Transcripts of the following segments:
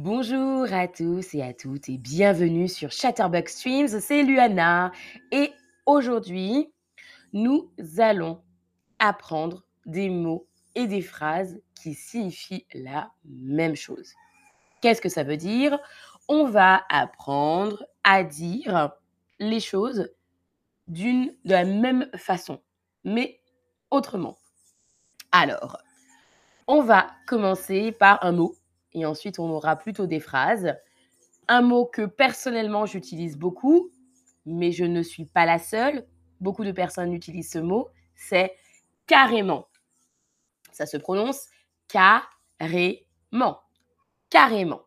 Bonjour à tous et à toutes et bienvenue sur Chatterbox Streams, c'est Luana et aujourd'hui nous allons apprendre des mots et des phrases qui signifient la même chose. Qu'est-ce que ça veut dire? On va apprendre à dire les choses d'une de la même façon, mais autrement. Alors, on va commencer par un mot et ensuite on aura plutôt des phrases. Un mot que personnellement j'utilise beaucoup, mais je ne suis pas la seule. Beaucoup de personnes utilisent ce mot, c'est carrément. Ça se prononce carrément. Carrément.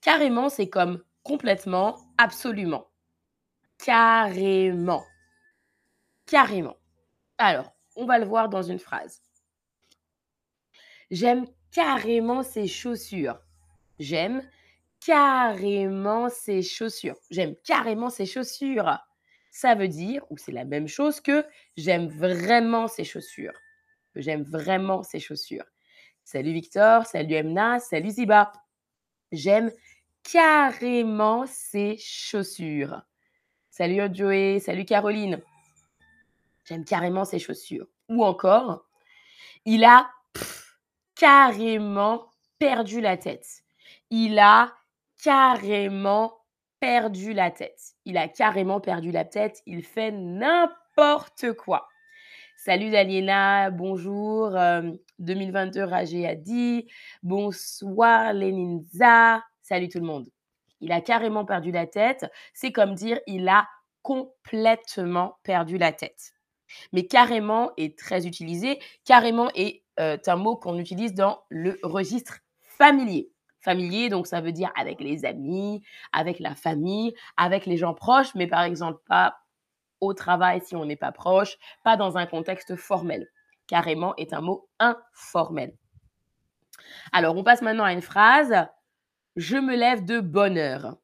Carrément, c'est comme complètement, absolument. Carrément. Carrément. Alors, on va le voir dans une phrase. J'aime carrément ces chaussures. J'aime carrément ces chaussures. J'aime carrément ces chaussures. Ça veut dire, ou c'est la même chose que j'aime vraiment ces chaussures. J'aime vraiment ces chaussures. Salut Victor, salut Emna, salut Ziba. J'aime carrément ces chaussures. Salut Joey, salut Caroline. J'aime carrément ces chaussures. Ou encore, il a carrément perdu la tête. Il a carrément perdu la tête. Il a carrément perdu la tête. Il fait n'importe quoi. Salut Daliena, bonjour. 2022 Ragé a dit. Bonsoir Leninza. Salut tout le monde. Il a carrément perdu la tête. C'est comme dire il a complètement perdu la tête. Mais carrément est très utilisé. Carrément est euh, un mot qu'on utilise dans le registre familier. Donc ça veut dire avec les amis, avec la famille, avec les gens proches, mais par exemple pas au travail si on n'est pas proche, pas dans un contexte formel. Carrément est un mot informel. Alors, on passe maintenant à une phrase. Je me lève de bonne heure.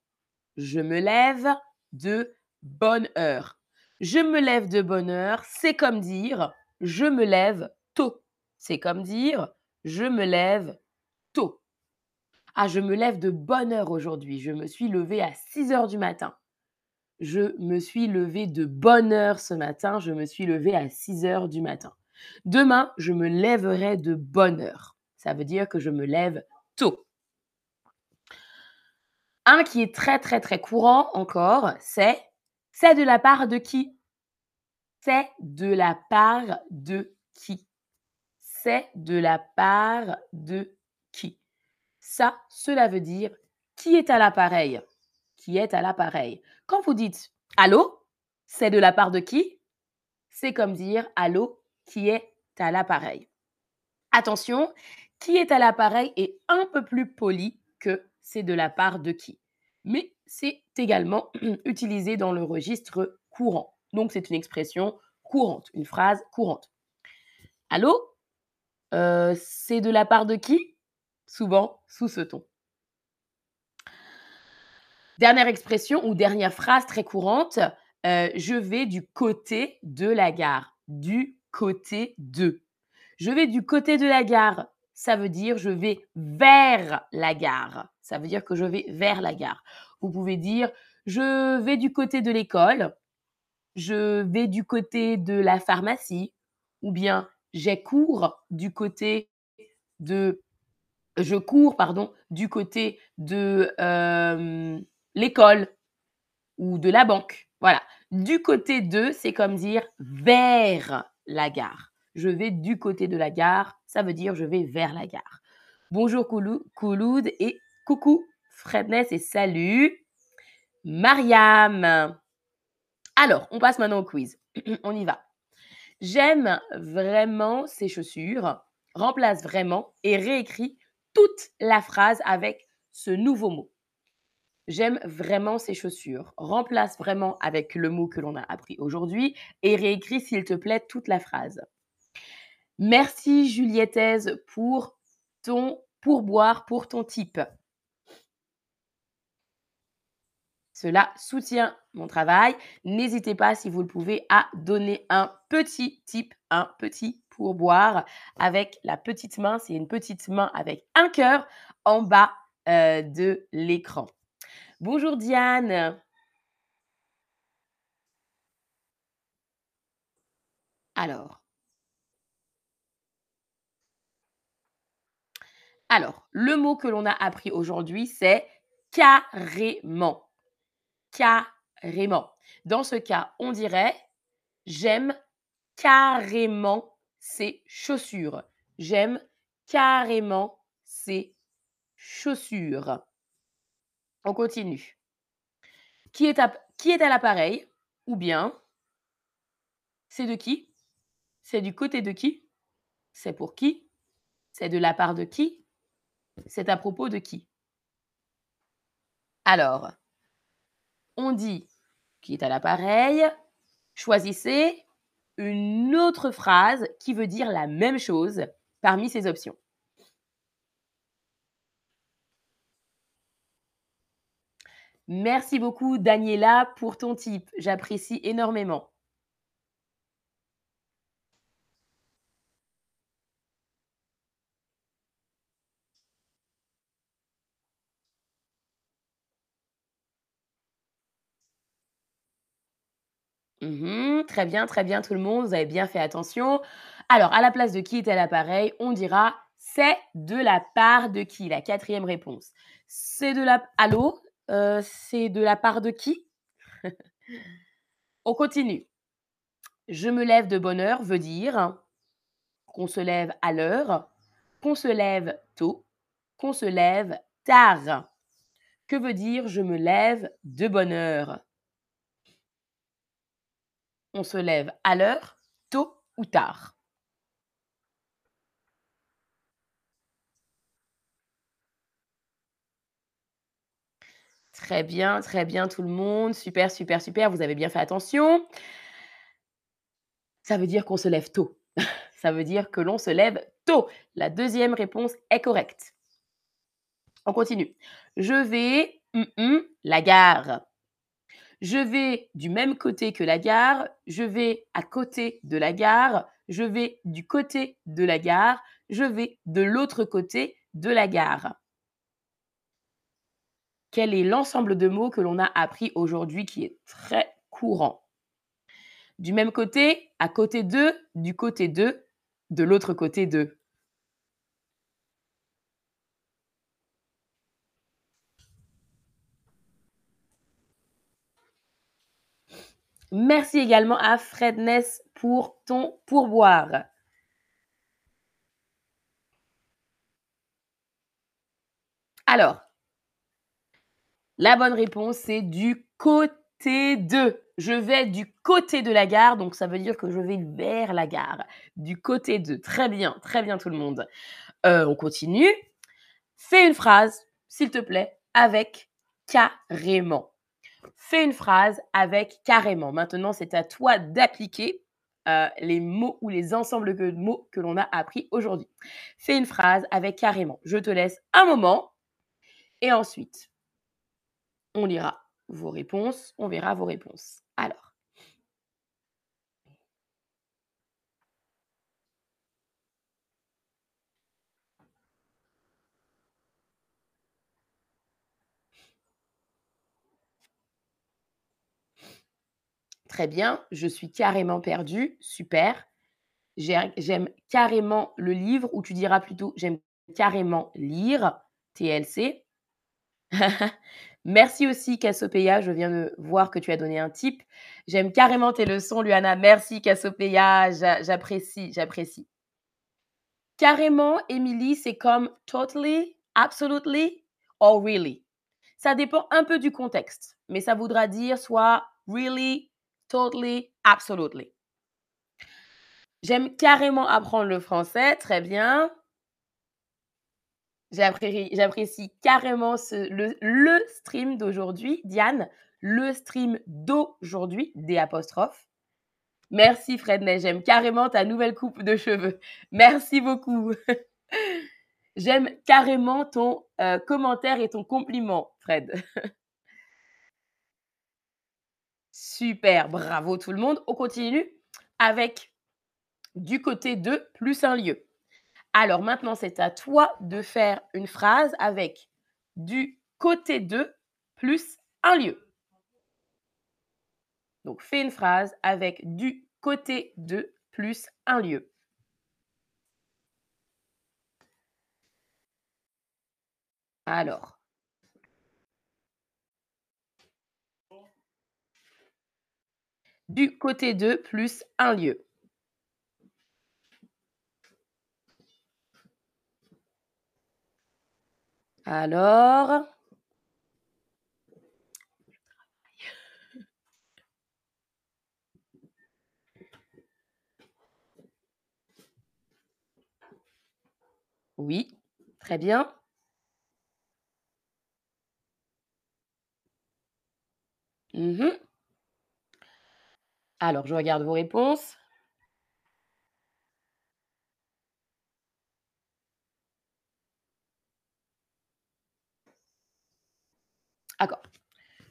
Je me lève de bonne heure. Je me lève de bonne heure, c'est comme dire je me lève tôt. C'est comme dire je me lève tôt. Ah, je me lève de bonne heure aujourd'hui. Je me suis levée à 6 heures du matin. Je me suis levée de bonne heure ce matin. Je me suis levée à 6 heures du matin. Demain, je me lèverai de bonne heure. Ça veut dire que je me lève tôt. Un qui est très très très courant encore, c'est c'est de la part de qui? C'est de la part de qui? C'est de la part de qui Ça, cela veut dire qui est à l'appareil? Qui est à l'appareil Quand vous dites allô, c'est de la part de qui? C'est comme dire allô, qui est à l'appareil. Attention, qui est à l'appareil est un peu plus poli que c'est de la part de qui. Mais c'est également utilisé dans le registre courant. Donc, c'est une expression courante, une phrase courante. Allô? Euh, C'est de la part de qui? Souvent sous ce ton. Dernière expression ou dernière phrase très courante, euh, je vais du côté de la gare. Du côté de. Je vais du côté de la gare. Ça veut dire je vais vers la gare. Ça veut dire que je vais vers la gare. Vous pouvez dire je vais du côté de l'école, je vais du côté de la pharmacie, ou bien j'ai cours du côté de je cours pardon du côté de l'école ou de la banque. Voilà. Du côté de, c'est comme dire vers la gare. Je vais du côté de la gare, ça veut dire je vais vers la gare. Bonjour Kouloud et coucou Fredness et salut Mariam. Alors, on passe maintenant au quiz. on y va. J'aime vraiment ces chaussures. Remplace vraiment et réécrit toute la phrase avec ce nouveau mot. J'aime vraiment ces chaussures. Remplace vraiment avec le mot que l'on a appris aujourd'hui et réécris, s'il te plaît, toute la phrase. Merci Juliette pour ton pourboire, pour ton type. Cela soutient mon travail. N'hésitez pas, si vous le pouvez, à donner un petit type, un petit pourboire avec la petite main. C'est une petite main avec un cœur en bas euh, de l'écran. Bonjour Diane. Alors. Alors, le mot que l'on a appris aujourd'hui, c'est carrément. Carrément. Dans ce cas, on dirait j'aime carrément ces chaussures. J'aime carrément ces chaussures. On continue. Qui est à, qui est à l'appareil? Ou bien, c'est de qui? C'est du côté de qui? C'est pour qui? C'est de la part de qui? C'est à propos de qui? Alors, on dit qui est à l'appareil. Choisissez une autre phrase qui veut dire la même chose parmi ces options. Merci beaucoup, Daniela, pour ton tip. J'apprécie énormément. Mmh très bien, très bien tout le monde, vous avez bien fait attention. Alors, à la place de qui est à l'appareil, on dira c'est de la part de qui? La quatrième réponse. C'est de la... Allô? Euh, C'est de la part de qui? On continue. Je me lève de bonne heure veut dire qu'on se lève à l'heure, qu'on se lève tôt, qu'on se lève tard. Que veut dire je me lève de bonne heure? On se lève à l'heure, tôt ou tard. Très bien, très bien tout le monde. Super, super, super. Vous avez bien fait attention. Ça veut dire qu'on se lève tôt. Ça veut dire que l'on se lève tôt. La deuxième réponse est correcte. On continue. Je vais hum, hum, la gare. Je vais du même côté que la gare. Je vais à côté de la gare. Je vais du côté de la gare. Je vais de l'autre côté de la gare. Quel est l'ensemble de mots que l'on a appris aujourd'hui qui est très courant? Du même côté, à côté de, du côté de, de l'autre côté de. Merci également à Fredness pour ton pourboire. Alors, la bonne réponse, c'est du côté de. Je vais du côté de la gare, donc ça veut dire que je vais vers la gare. Du côté de. Très bien, très bien tout le monde. Euh, on continue. Fais une phrase, s'il te plaît, avec carrément. Fais une phrase avec carrément. Maintenant, c'est à toi d'appliquer euh, les mots ou les ensembles de mots que l'on a appris aujourd'hui. Fais une phrase avec carrément. Je te laisse un moment et ensuite, on lira vos réponses, on verra vos réponses. Alors. Très bien, je suis carrément perdue, super. J'aime carrément le livre, ou tu diras plutôt j'aime carrément lire, TLC. Merci aussi, Cassopeia. Je viens de voir que tu as donné un tip. J'aime carrément tes leçons, Luana. Merci, Cassopeia. J'apprécie, j'apprécie. Carrément, Emily, c'est comme totally, absolutely or really? Ça dépend un peu du contexte, mais ça voudra dire soit really, totally, absolutely. J'aime carrément apprendre le français, très bien. J'apprécie carrément le, stream d'aujourd'hui, Diane, le stream d'aujourd'hui, des apostrophes. Merci Fred j'aime carrément ta nouvelle coupe de cheveux. Merci beaucoup. j'aime carrément ton euh, commentaire et ton compliment, Fred. Super, bravo tout le monde. On continue avec du côté de plus un lieu. Alors maintenant, c'est à toi de faire une phrase avec du côté de plus un lieu. Donc, fais une phrase avec du côté de plus un lieu. Alors. Du côté de plus un lieu. Alors. Oui, très bien. Mmh Alors, je regarde vos réponses. D'accord.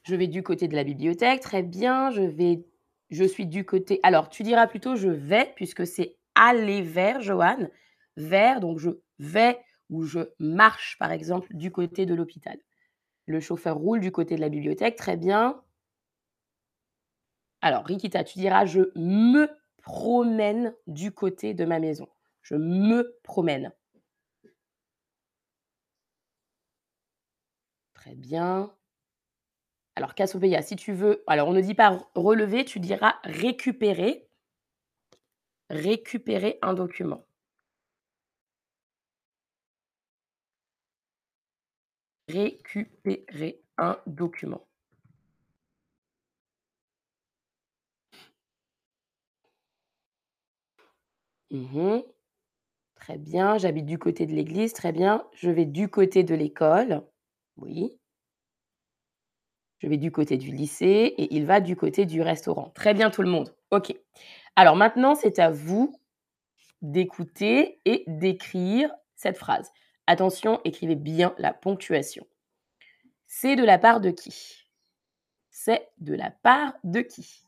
Je vais du côté de la bibliothèque, très bien. Je vais je suis du côté alors tu diras plutôt: «Je vais» puisque c'est aller vers, Joanne. Vers, donc je vais ou je marche, par exemple, du côté de l'hôpital. Le chauffeur roule du côté de la bibliothèque, très bien. Alors, Rikita, tu diras: «Je me promène du côté de ma maison». Je me promène. Très bien. Alors, Cassiopeia, si tu veux alors on ne dit pas relever, tu diras récupérer. Récupérer un document. Récupérer un document. Mmh Très bien, j'habite du côté de l'église, très bien. Je vais du côté de l'école. Oui. Je vais du côté du lycée et il va du côté du restaurant. Très bien tout le monde. OK. Alors maintenant, c'est à vous d'écouter et d'écrire cette phrase. Attention, écrivez bien la ponctuation. C'est de la part de qui? C'est de la part de qui?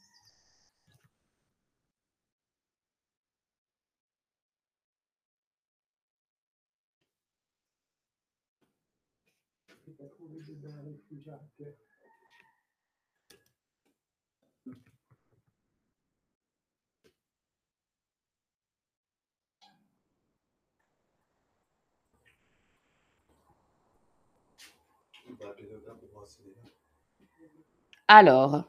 Alors?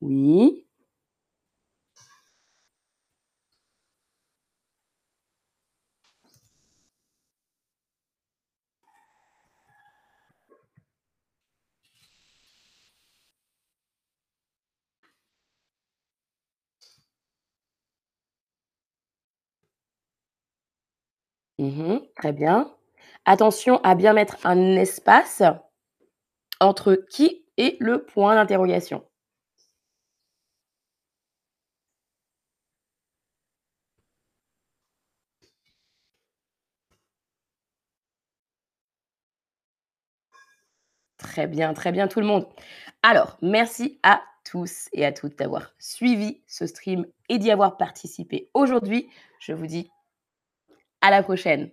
Oui? Mmh très bien. Attention à bien mettre un espace entre qui et le point d'interrogation. Très bien, très bien tout le monde. Alors, merci à tous et à toutes d'avoir suivi ce stream et d'y avoir participé aujourd'hui. Je vous dis à la prochaine.